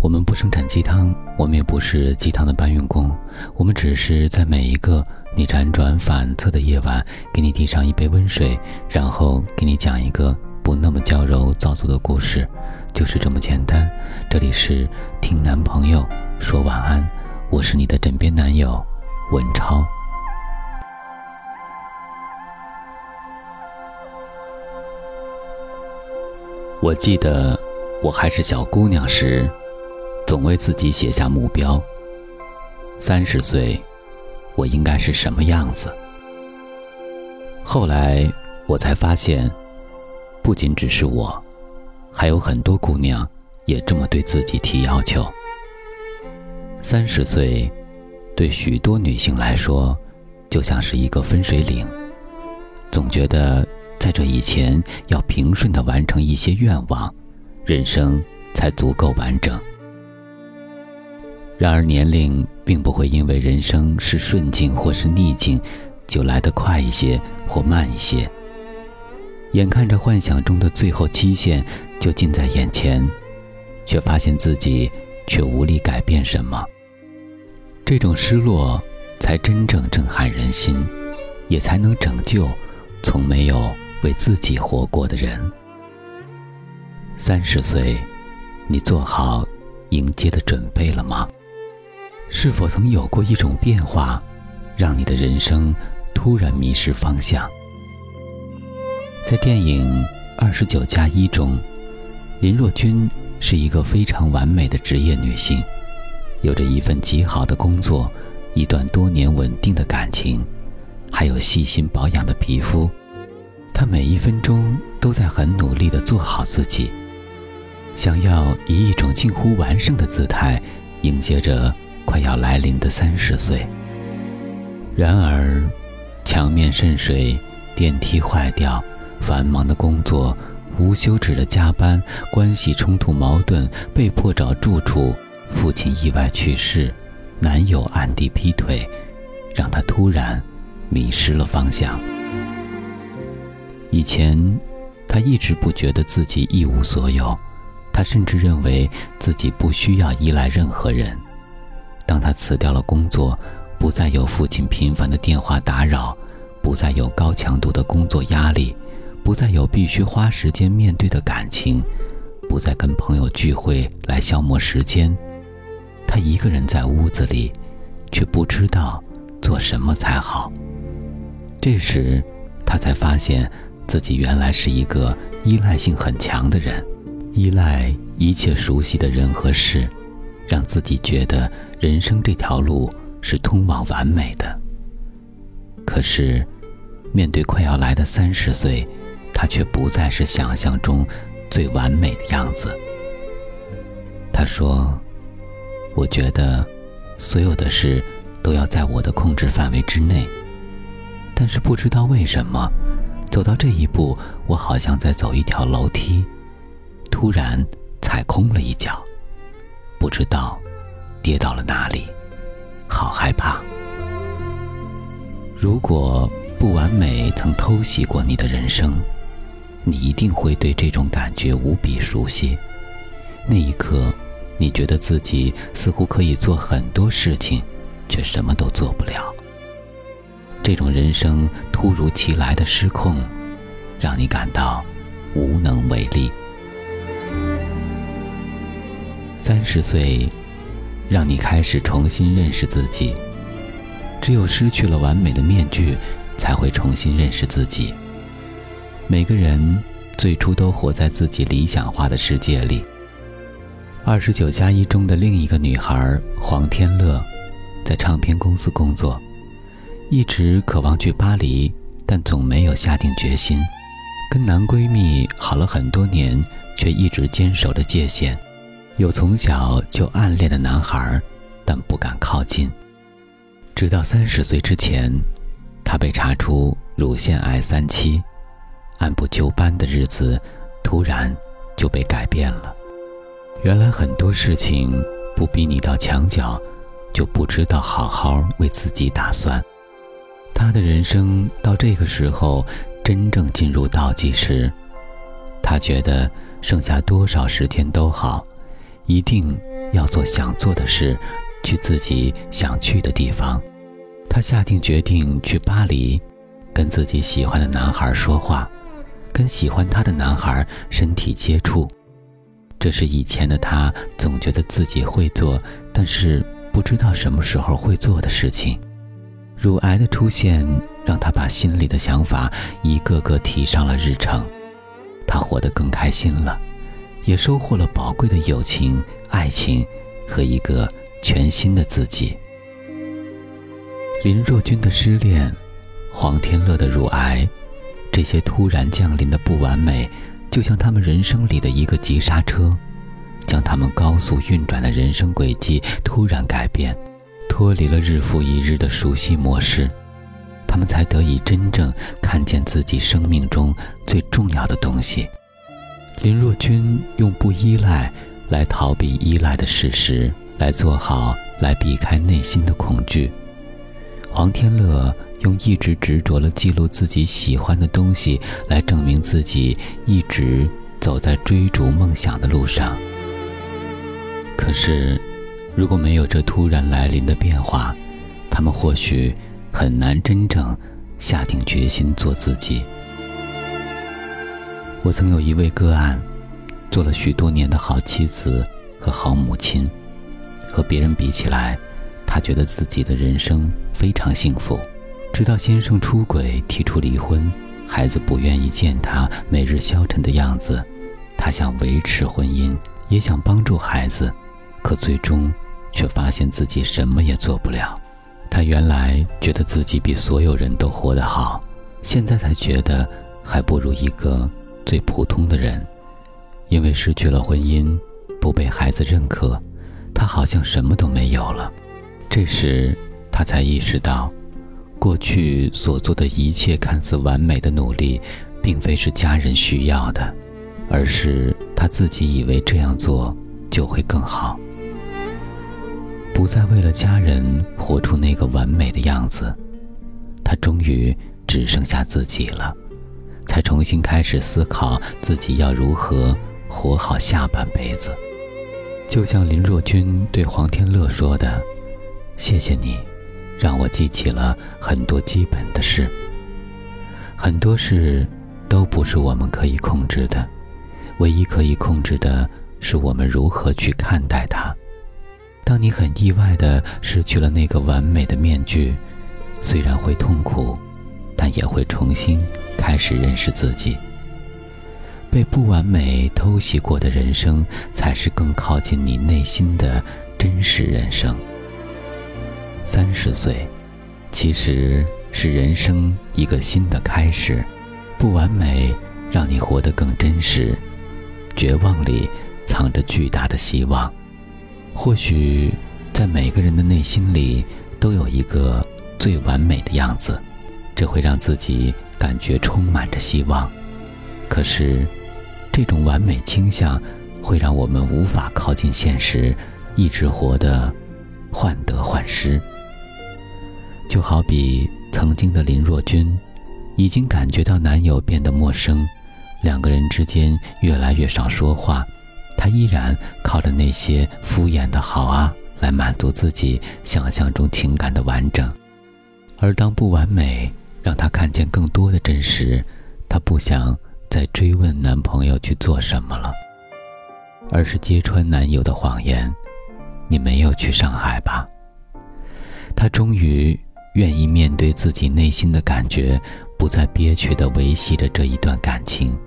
我们不生产鸡汤，我们也不是鸡汤的搬运工，我们只是在每一个你辗转反侧的夜晚，给你递上一杯温水，然后给你讲一个不那么娇柔造作的故事，就是这么简单。这里是听男朋友说晚安，我是你的枕边男友文超。我记得我还是小姑娘时。总为自己写下目标。三十岁，我应该是什么样子？后来我才发现，不仅只是我，还有很多姑娘也这么对自己提要求。三十岁，对许多女性来说，就像是一个分水岭，总觉得在这以前要平顺的完成一些愿望，人生才足够完整。然而，年龄并不会因为人生是顺境或是逆境，就来得快一些或慢一些。眼看着幻想中的最后期限就近在眼前，却发现自己却无力改变什么。这种失落，才真正震撼人心，也才能拯救从没有为自己活过的人。三十岁，你做好迎接的准备了吗？是否曾有过一种变化，让你的人生突然迷失方向？在电影《二十九加一》中，林若君是一个非常完美的职业女性，有着一份极好的工作，一段多年稳定的感情，还有细心保养的皮肤。她每一分钟都在很努力地做好自己，想要以一种近乎完胜的姿态迎接着。快要来临的三十岁。然而，墙面渗水，电梯坏掉，繁忙的工作，无休止的加班，关系冲突矛盾，被迫找住处，父亲意外去世，男友暗地劈腿，让她突然迷失了方向。以前，她一直不觉得自己一无所有，她甚至认为自己不需要依赖任何人。当他辞掉了工作，不再有父亲频繁的电话打扰，不再有高强度的工作压力，不再有必须花时间面对的感情，不再跟朋友聚会来消磨时间，他一个人在屋子里，却不知道做什么才好。这时，他才发现自己原来是一个依赖性很强的人，依赖一切熟悉的人和事。让自己觉得人生这条路是通往完美的。可是，面对快要来的三十岁，他却不再是想象中最完美的样子。他说：“我觉得所有的事都要在我的控制范围之内，但是不知道为什么，走到这一步，我好像在走一条楼梯，突然踩空了一脚。”不知道跌到了哪里，好害怕。如果不完美曾偷袭过你的人生，你一定会对这种感觉无比熟悉。那一刻，你觉得自己似乎可以做很多事情，却什么都做不了。这种人生突如其来的失控，让你感到无能为力。三十岁，让你开始重新认识自己。只有失去了完美的面具，才会重新认识自己。每个人最初都活在自己理想化的世界里。二十九加一中的另一个女孩黄天乐，在唱片公司工作，一直渴望去巴黎，但总没有下定决心。跟男闺蜜好了很多年，却一直坚守着界限。有从小就暗恋的男孩，但不敢靠近。直到三十岁之前，他被查出乳腺癌三期，按部就班的日子突然就被改变了。原来很多事情不逼你到墙角，就不知道好好为自己打算。他的人生到这个时候真正进入倒计时，他觉得剩下多少时间都好。一定要做想做的事，去自己想去的地方。他下定决定去巴黎，跟自己喜欢的男孩说话，跟喜欢他的男孩身体接触。这是以前的他总觉得自己会做，但是不知道什么时候会做的事情。乳癌的出现让他把心里的想法一个个提上了日程，他活得更开心了，也收获了宝贵的友情、爱情和一个全新的自己。林若君的失恋，黄天乐的乳癌，这些突然降临的不完美，就像他们人生里的一个急刹车，将他们高速运转的人生轨迹突然改变。脱离了日复一日的熟悉模式，他们才得以真正看见自己生命中最重要的东西。林若君用不依赖来逃避依赖的事实，来做好，来避开内心的恐惧。黄天乐用一直执着了记录自己喜欢的东西，来证明自己一直走在追逐梦想的路上。可是。如果没有这突然来临的变化，他们或许很难真正下定决心做自己。我曾有一位个案，做了许多年的好妻子和好母亲，和别人比起来，她觉得自己的人生非常幸福。直到先生出轨提出离婚，孩子不愿意见他每日消沉的样子，她想维持婚姻，也想帮助孩子，可最终。却发现自己什么也做不了。他原来觉得自己比所有人都活得好，现在才觉得还不如一个最普通的人。因为失去了婚姻，不被孩子认可，他好像什么都没有了。这时，他才意识到，过去所做的一切看似完美的努力，并非是家人需要的，而是他自己以为这样做就会更好。不再为了家人活出那个完美的样子，他终于只剩下自己了，才重新开始思考自己要如何活好下半辈子。就像林若君对黄天乐说的：“谢谢你，让我记起了很多基本的事。很多事都不是我们可以控制的，唯一可以控制的是我们如何去看待它。”当你很意外地失去了那个完美的面具，虽然会痛苦，但也会重新开始认识自己。被不完美偷袭过的人生，才是更靠近你内心的真实人生。三十岁，其实是人生一个新的开始。不完美让你活得更真实，绝望里藏着巨大的希望。或许，在每个人的内心里，都有一个最完美的样子，这会让自己感觉充满着希望。可是，这种完美倾向会让我们无法靠近现实，一直活得患得患失。就好比曾经的林若君，已经感觉到男友变得陌生，两个人之间越来越少说话。她依然靠着那些敷衍的好啊，来满足自己想象中情感的完整。而当不完美让他看见更多的真实，她不想再追问男朋友去做什么了，而是揭穿男友的谎言：“你没有去上海吧？”她终于愿意面对自己内心的感觉，不再憋屈地维系着这一段感情。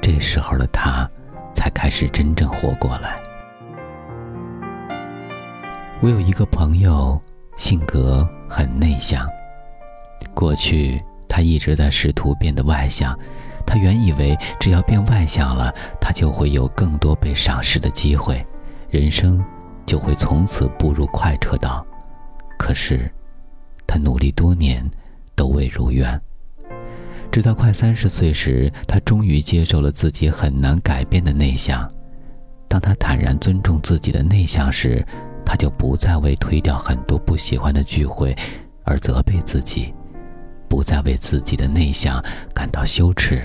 这时候的她。才开始真正活过来。我有一个朋友，性格很内向。过去他一直在试图变得外向，他原以为只要变外向了，他就会有更多被赏识的机会，人生就会从此步入快车道。可是，他努力多年，都未如愿。直到快三十岁时，他终于接受了自己很难改变的内向。当他坦然尊重自己的内向时，他就不再为推掉很多不喜欢的聚会而责备自己，不再为自己的内向感到羞耻，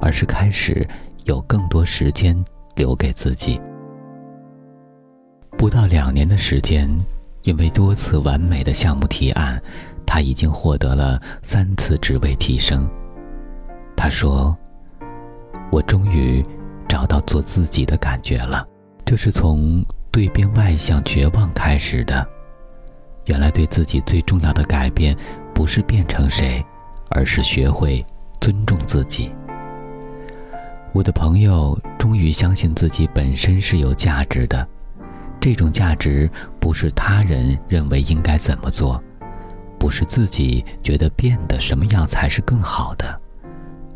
而是开始有更多时间留给自己。不到两年的时间，因为多次完美的项目提案，他已经获得了三次职位提升。他说：“我终于找到做自己的感觉了。”这是从对变外向、绝望开始的。原来对自己最重要的改变，不是变成谁，而是学会尊重自己。我的朋友终于相信自己本身是有价值的。这种价值不是他人认为应该怎么做，不是自己觉得变得什么样才是更好的，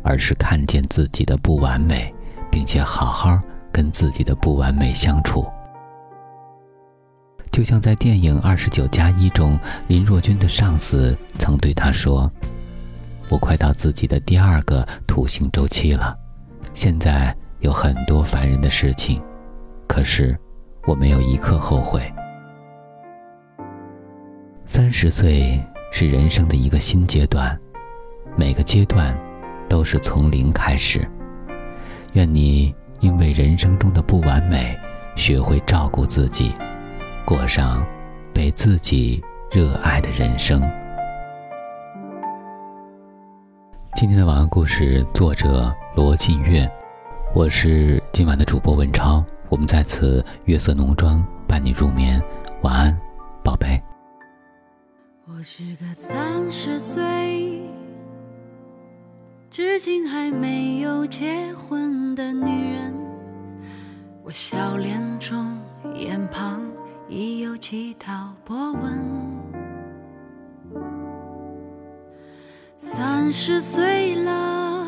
而是看见自己的不完美，并且好好跟自己的不完美相处。就像在电影《二十九加一》中，林若君的上司曾对她说：“我快到自己的第二个土星周期了，现在有很多烦人的事情，可是……”我没有一刻后悔。三十岁是人生的一个新阶段，每个阶段都是从零开始。愿你因为人生中的不完美，学会照顾自己，过上被自己热爱的人生。今天的晚安故事作者罗晋月，我是今晚的主播文超。我们在此月色浓妆伴你入眠，晚安，宝贝。我是个三十岁，至今还没有结婚的女人。我笑脸中眼旁已有几道波纹。三十岁了。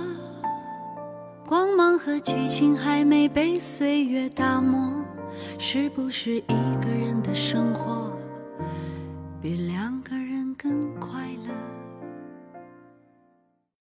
光芒和激情还没被岁月打磨，是不是一个人的生活？